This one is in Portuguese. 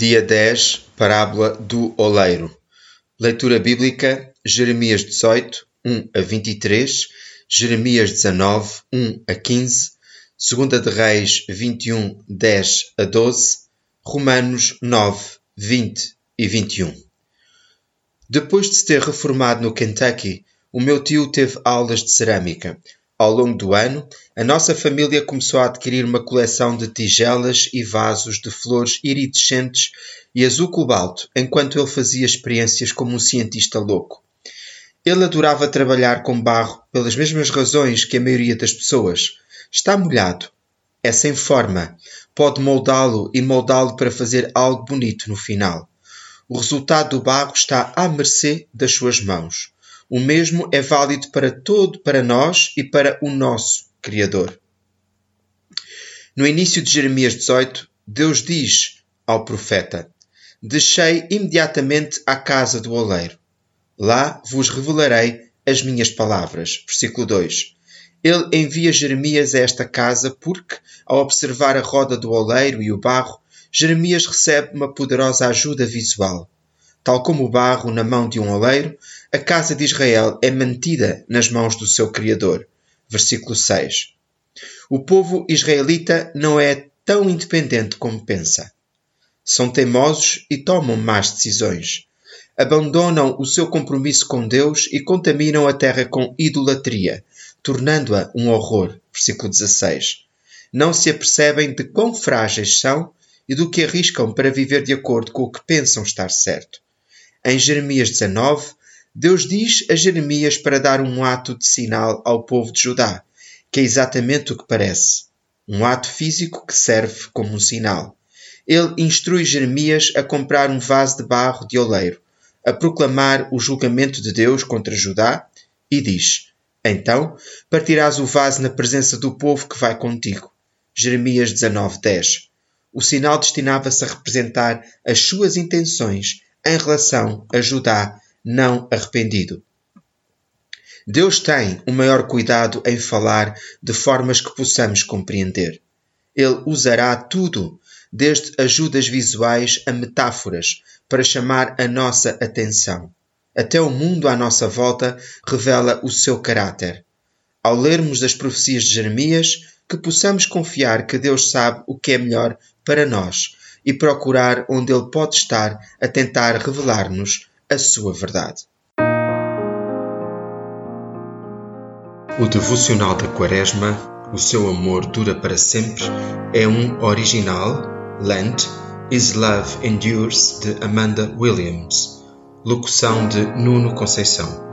Dia 10 Parábola do Oleiro Leitura bíblica Jeremias 18, 1 a 23 Jeremias 19, 1 a 15 2 de Reis 21, 10 a 12 Romanos 9, 20 e 21 Depois de se ter reformado no Kentucky, o meu tio teve aulas de cerâmica. Ao longo do ano, a nossa família começou a adquirir uma coleção de tigelas e vasos de flores iridescentes e azul cobalto, enquanto ele fazia experiências como um cientista louco. Ele adorava trabalhar com barro pelas mesmas razões que a maioria das pessoas. Está molhado, é sem forma, pode moldá-lo e moldá-lo para fazer algo bonito no final. O resultado do barro está à mercê das suas mãos. O mesmo é válido para todo, para nós e para o nosso Criador. No início de Jeremias 18, Deus diz ao profeta: Deixei imediatamente a casa do oleiro. Lá vos revelarei as minhas palavras. Versículo 2. Ele envia Jeremias a esta casa porque, ao observar a roda do oleiro e o barro, Jeremias recebe uma poderosa ajuda visual. Tal como o barro na mão de um oleiro, a casa de Israel é mantida nas mãos do seu Criador. Versículo 6. O povo israelita não é tão independente como pensa. São teimosos e tomam más decisões. Abandonam o seu compromisso com Deus e contaminam a terra com idolatria, tornando-a um horror. Versículo 16. Não se apercebem de quão frágeis são e do que arriscam para viver de acordo com o que pensam estar certo. Em Jeremias 19, Deus diz a Jeremias para dar um ato de sinal ao povo de Judá, que é exatamente o que parece. Um ato físico que serve como um sinal. Ele instrui Jeremias a comprar um vaso de barro de oleiro, a proclamar o julgamento de Deus contra Judá e diz: Então partirás o vaso na presença do povo que vai contigo. Jeremias 19:10. O sinal destinava-se a representar as suas intenções em relação a Judá não arrependido. Deus tem o maior cuidado em falar de formas que possamos compreender. Ele usará tudo, desde ajudas visuais a metáforas, para chamar a nossa atenção. Até o mundo à nossa volta revela o seu caráter. Ao lermos as profecias de Jeremias, que possamos confiar que Deus sabe o que é melhor para nós e procurar onde Ele pode estar a tentar revelar-nos a sua verdade. O devocional da Quaresma, O seu amor dura para sempre, é um original, Lent, Is Love Endures, de Amanda Williams. Locução de Nuno Conceição.